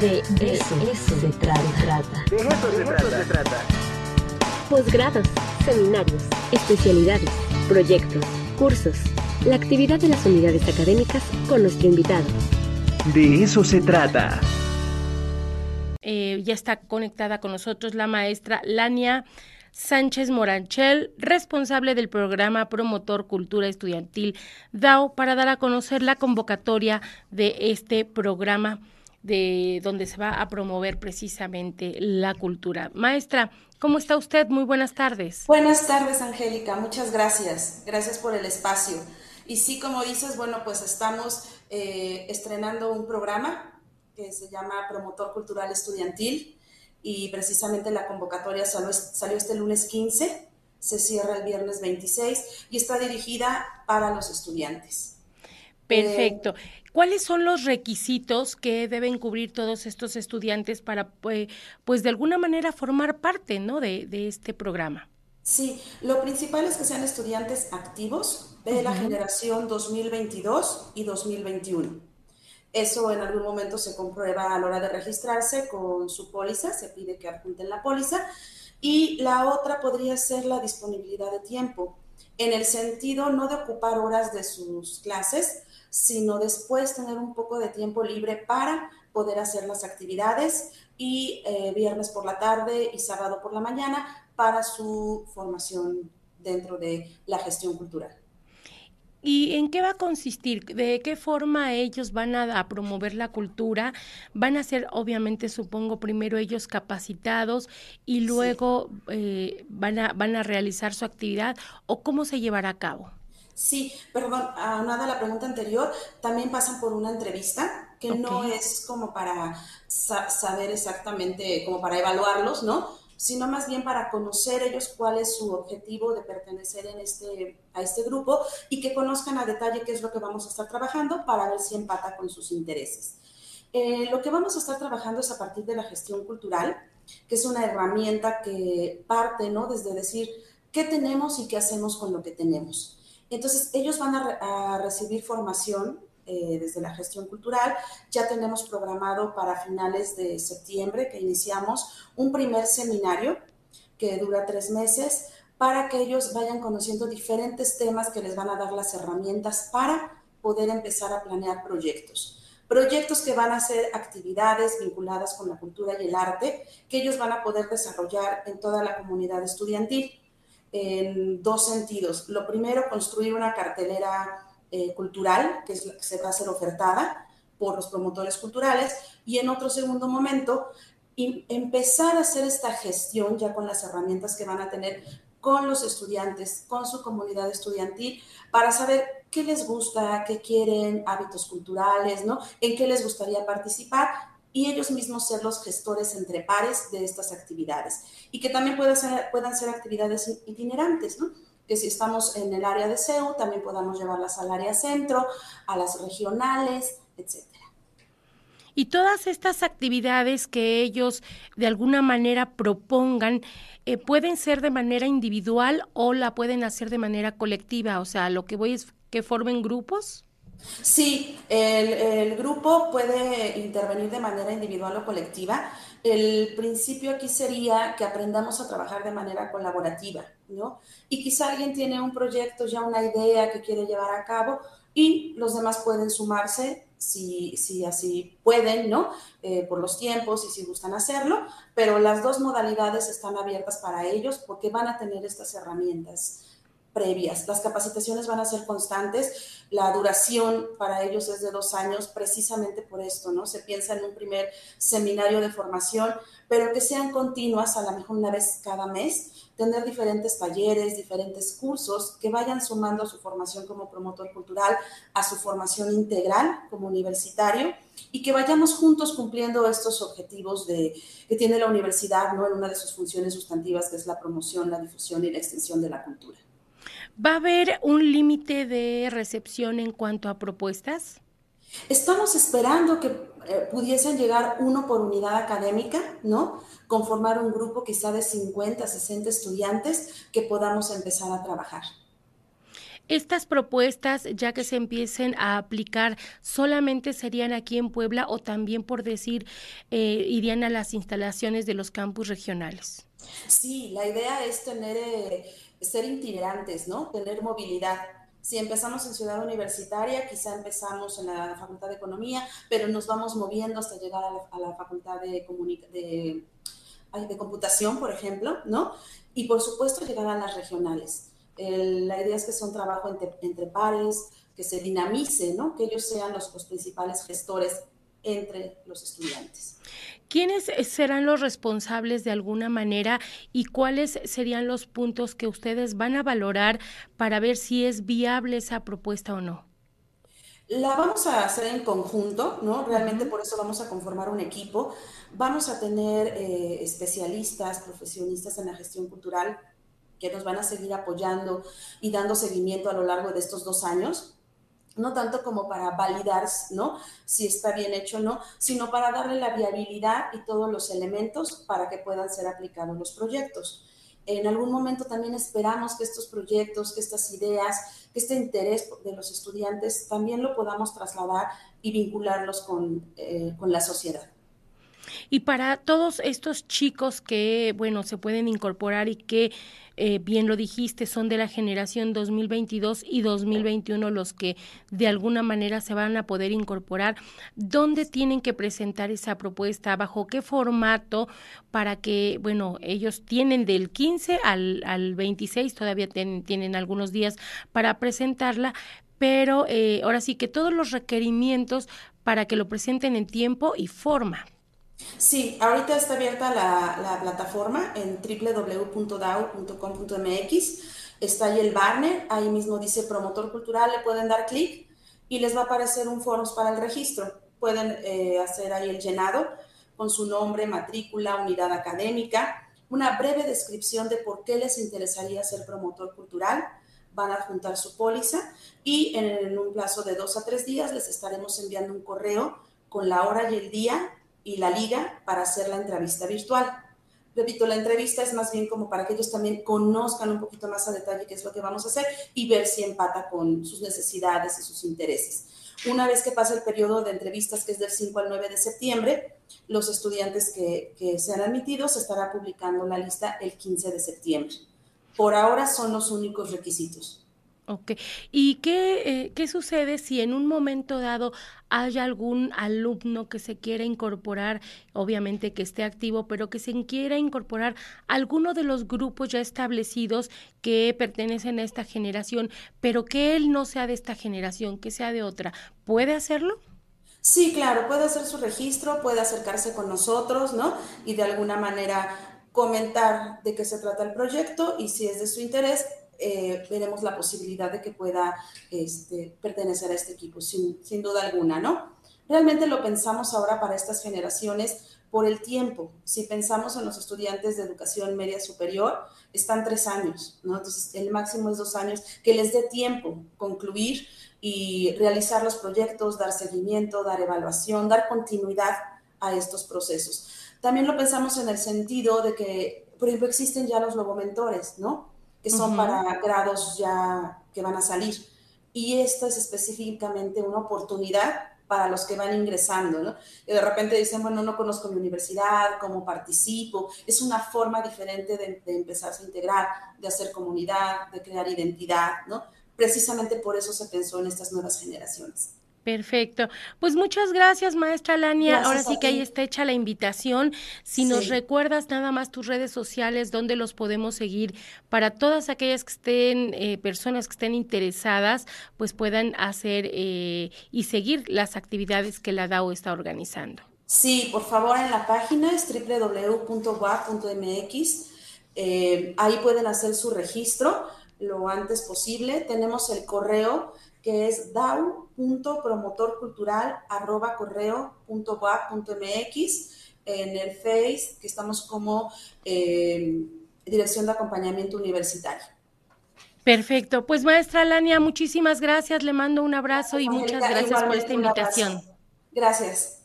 De, eso, se trata. De eso, se, trata. Posgrados, seminarios, especialidades, proyectos, cursos, la actividad de las unidades académicas con nuestro invitado. De eso se trata. Eh, ya está conectada con nosotros la maestra Lania Sánchez Moranchel, responsable del programa Promotor Cultura Estudiantil DAO, para dar a conocer la convocatoria de este programa de donde se va a promover precisamente la cultura. Maestra, ¿cómo está usted? Muy buenas tardes. Buenas tardes, Angélica. Muchas gracias. Gracias por el espacio. Y sí, como dices, bueno, pues estamos eh, estrenando un programa que se llama Promotor Cultural Estudiantil y precisamente la convocatoria salió, salió este lunes 15, se cierra el viernes 26 y está dirigida para los estudiantes. Perfecto. ¿Cuáles son los requisitos que deben cubrir todos estos estudiantes para, pues, pues de alguna manera formar parte ¿no? de, de, este programa? Sí, lo principal es que sean estudiantes activos de la generación 2022 y 2021. Eso en algún momento se comprueba a la hora de registrarse con su póliza, se pide que adjunten la póliza. Y la otra podría ser la disponibilidad de tiempo, en el sentido no de ocupar horas de sus clases, sino después tener un poco de tiempo libre para poder hacer las actividades y eh, viernes por la tarde y sábado por la mañana para su formación dentro de la gestión cultural. ¿Y en qué va a consistir? ¿De qué forma ellos van a, promover la cultura? Van a ser, obviamente, supongo, primero ellos capacitados y luego eh, van, a, van a realizar su actividad o cómo se llevará a cabo? Sí, perdón, nada a la pregunta anterior, también pasan por una entrevista que no es como para saber exactamente, como para evaluarlos, ¿no? Sino más bien para conocer ellos cuál es su objetivo de pertenecer en este, a este grupo y que conozcan a detalle qué es lo que vamos a estar trabajando para ver si empata con sus intereses. Eh, lo que vamos a estar trabajando es a partir de la gestión cultural, que es una herramienta que parte, ¿no? Desde decir qué tenemos y qué hacemos con lo que tenemos. Entonces, ellos van a, a recibir formación eh, desde la gestión cultural. Ya tenemos programado para finales de septiembre que iniciamos un primer seminario que dura tres meses para que ellos vayan conociendo diferentes temas que les van a dar las herramientas para poder empezar a planear proyectos. Proyectos que van a ser actividades vinculadas con la cultura y el arte que ellos van a poder desarrollar en toda la comunidad estudiantil en dos sentidos. Lo primero, construir una cartelera eh, cultural, que, es la que se va a ser ofertada por los promotores culturales, y en otro segundo momento, empezar a hacer esta gestión ya con las herramientas que van a tener con los estudiantes, con su comunidad estudiantil, para saber qué les gusta, qué quieren, hábitos culturales, ¿no? En qué les gustaría participar y ellos mismos ser los gestores entre pares de estas actividades. Y que también puedan ser, puedan ser actividades itinerantes, ¿no? Que si estamos en el área de CEU, también podamos llevarlas al área centro, a las regionales, etcétera. Y todas estas actividades que ellos de alguna manera propongan, eh, pueden ser de manera individual o la pueden hacer de manera colectiva. O sea, lo que voy es que formen grupos. Sí, el, grupo puede intervenir de manera individual o colectiva. El principio aquí sería que aprendamos a trabajar de manera colaborativa, ¿no? Y quizá alguien tiene un proyecto, ya una idea que quiere llevar a cabo y los demás pueden sumarse si, si así pueden, ¿no? Eh, por los tiempos y si gustan hacerlo, pero las dos modalidades están abiertas para ellos porque van a tener estas herramientas previas. Las capacitaciones van a ser constantes, la duración para ellos es de dos años, precisamente por esto, ¿no? Se piensa en un primer seminario de formación, pero que sean continuas, a lo mejor una vez cada mes, tener diferentes talleres, diferentes cursos que vayan sumando a su formación como promotor cultural, a su formación integral como universitario y que vayamos juntos cumpliendo estos objetivos de, que tiene la universidad ¿no? en una de sus funciones sustantivas, que es la promoción, la difusión y la extensión de la cultura. ¿Va a haber un límite de recepción en cuanto a propuestas? Estamos esperando que eh, pudiesen llegar uno por unidad académica, ¿no? Conformar un grupo quizá de 50, 60 estudiantes que podamos empezar a trabajar. Estas propuestas, ya que se empiecen a aplicar, solamente serían aquí en Puebla o también, por decir, eh, irían a las instalaciones de los campus regionales. Sí, la idea es tener, eh, ser itinerantes, ¿no? Tener movilidad. Si empezamos en Ciudad Universitaria, quizá empezamos en la Facultad de Economía, pero nos vamos moviendo hasta llegar a la, Facultad de, Computación, por ejemplo, ¿no? Y por supuesto llegar a las regionales. la idea es que sea un trabajo entre, pares, que se dinamice, ¿no? Que ellos sean los principales gestores entre los estudiantes. ¿Quiénes serán los responsables de alguna manera y cuáles serían los puntos que ustedes van a valorar para ver si es viable esa propuesta o no? La vamos a hacer en conjunto, ¿no? Realmente por eso vamos a conformar un equipo. Vamos a tener eh, especialistas, profesionistas en la gestión cultural que nos van a seguir apoyando y dando seguimiento a lo largo de estos dos años no tanto como para validar, ¿no? Si está bien hecho o no, sino para darle la viabilidad y todos los elementos para que puedan ser aplicados los proyectos. En algún momento también esperamos que estos proyectos, que estas ideas, que este interés de los estudiantes también lo podamos trasladar y vincularlos con, eh, con la sociedad. Y para todos estos chicos que, bueno, se pueden incorporar y que, eh, bien lo dijiste, son de la generación 2022 y 2021 los que de alguna manera se van a poder incorporar, ¿dónde tienen que presentar esa propuesta? ¿Bajo qué formato? Para que, bueno, ellos tienen del 15 al, al 26, todavía tienen algunos días para presentarla, pero eh, ahora sí que todos los requerimientos para que lo presenten en tiempo y forma. Sí, ahorita está abierta la, plataforma en www.dao.com.mx. Está ahí el banner, ahí mismo dice promotor cultural, le pueden dar clic y les va a aparecer un forms para el registro. Pueden eh, hacer ahí el llenado con su nombre, matrícula, unidad académica, una breve descripción de por qué les interesaría ser promotor cultural. Van a juntar su póliza y en un plazo de dos a tres días les estaremos enviando un correo con la hora y el día y la liga para hacer la entrevista virtual. Repito, la entrevista es más bien como para que ellos también conozcan un poquito más a detalle qué es lo que vamos a hacer y ver si empata con sus necesidades y sus intereses. Una vez que pasa el periodo de entrevistas, que es del 5 al 9 de septiembre, los estudiantes que, que sean admitidos se estará publicando la lista el 15 de septiembre. Por ahora son los únicos requisitos. Ok. ¿Y qué, eh, qué sucede si en un momento dado hay algún alumno que se quiera incorporar, obviamente que esté activo, pero que se quiera incorporar a alguno de los grupos ya establecidos que pertenecen a esta generación, pero que él no sea de esta generación, que sea de otra? ¿Puede hacerlo? Sí, claro, puede hacer su registro, puede acercarse con nosotros, ¿no? Y de alguna manera comentar de qué se trata el proyecto y si es de su interés, eh, veremos la posibilidad de que pueda este, pertenecer a este equipo, sin, sin, duda alguna, ¿no? Realmente lo pensamos ahora para estas generaciones por el tiempo. Si pensamos en los estudiantes de educación media superior, están tres años, ¿no? Entonces, el máximo es dos años, que les dé tiempo concluir y realizar los proyectos, dar seguimiento, dar evaluación, dar continuidad a estos procesos. También lo pensamos en el sentido de que, por ejemplo, existen ya los logomentores, ¿no? Que son para grados ya que van a salir. Y esto es específicamente una oportunidad para los que van ingresando, ¿no? Y de repente dicen, bueno, no conozco mi universidad, cómo participo. Es una forma diferente de, de empezarse a integrar, de hacer comunidad, de crear identidad, ¿no? Precisamente por eso se pensó en estas nuevas generaciones. Perfecto. Pues muchas gracias, maestra Lania. Ahora sí que ahí está hecha la invitación. Si nos recuerdas nada más tus redes sociales, donde los podemos seguir para todas aquellas que estén, eh, personas que estén interesadas, pues puedan hacer eh, y seguir las actividades que la DAO está organizando. Sí, por favor, en la página es www.wa.mx. Eh, ahí pueden hacer su registro lo antes posible. Tenemos el correo que es dau.promotorcultural.correo.ba.mx en el Face, que estamos como eh, Dirección de Acompañamiento Universitario. Perfecto. Pues maestra Lania, muchísimas gracias. Le mando un abrazo y muchas gracias por esta invitación. Gracias.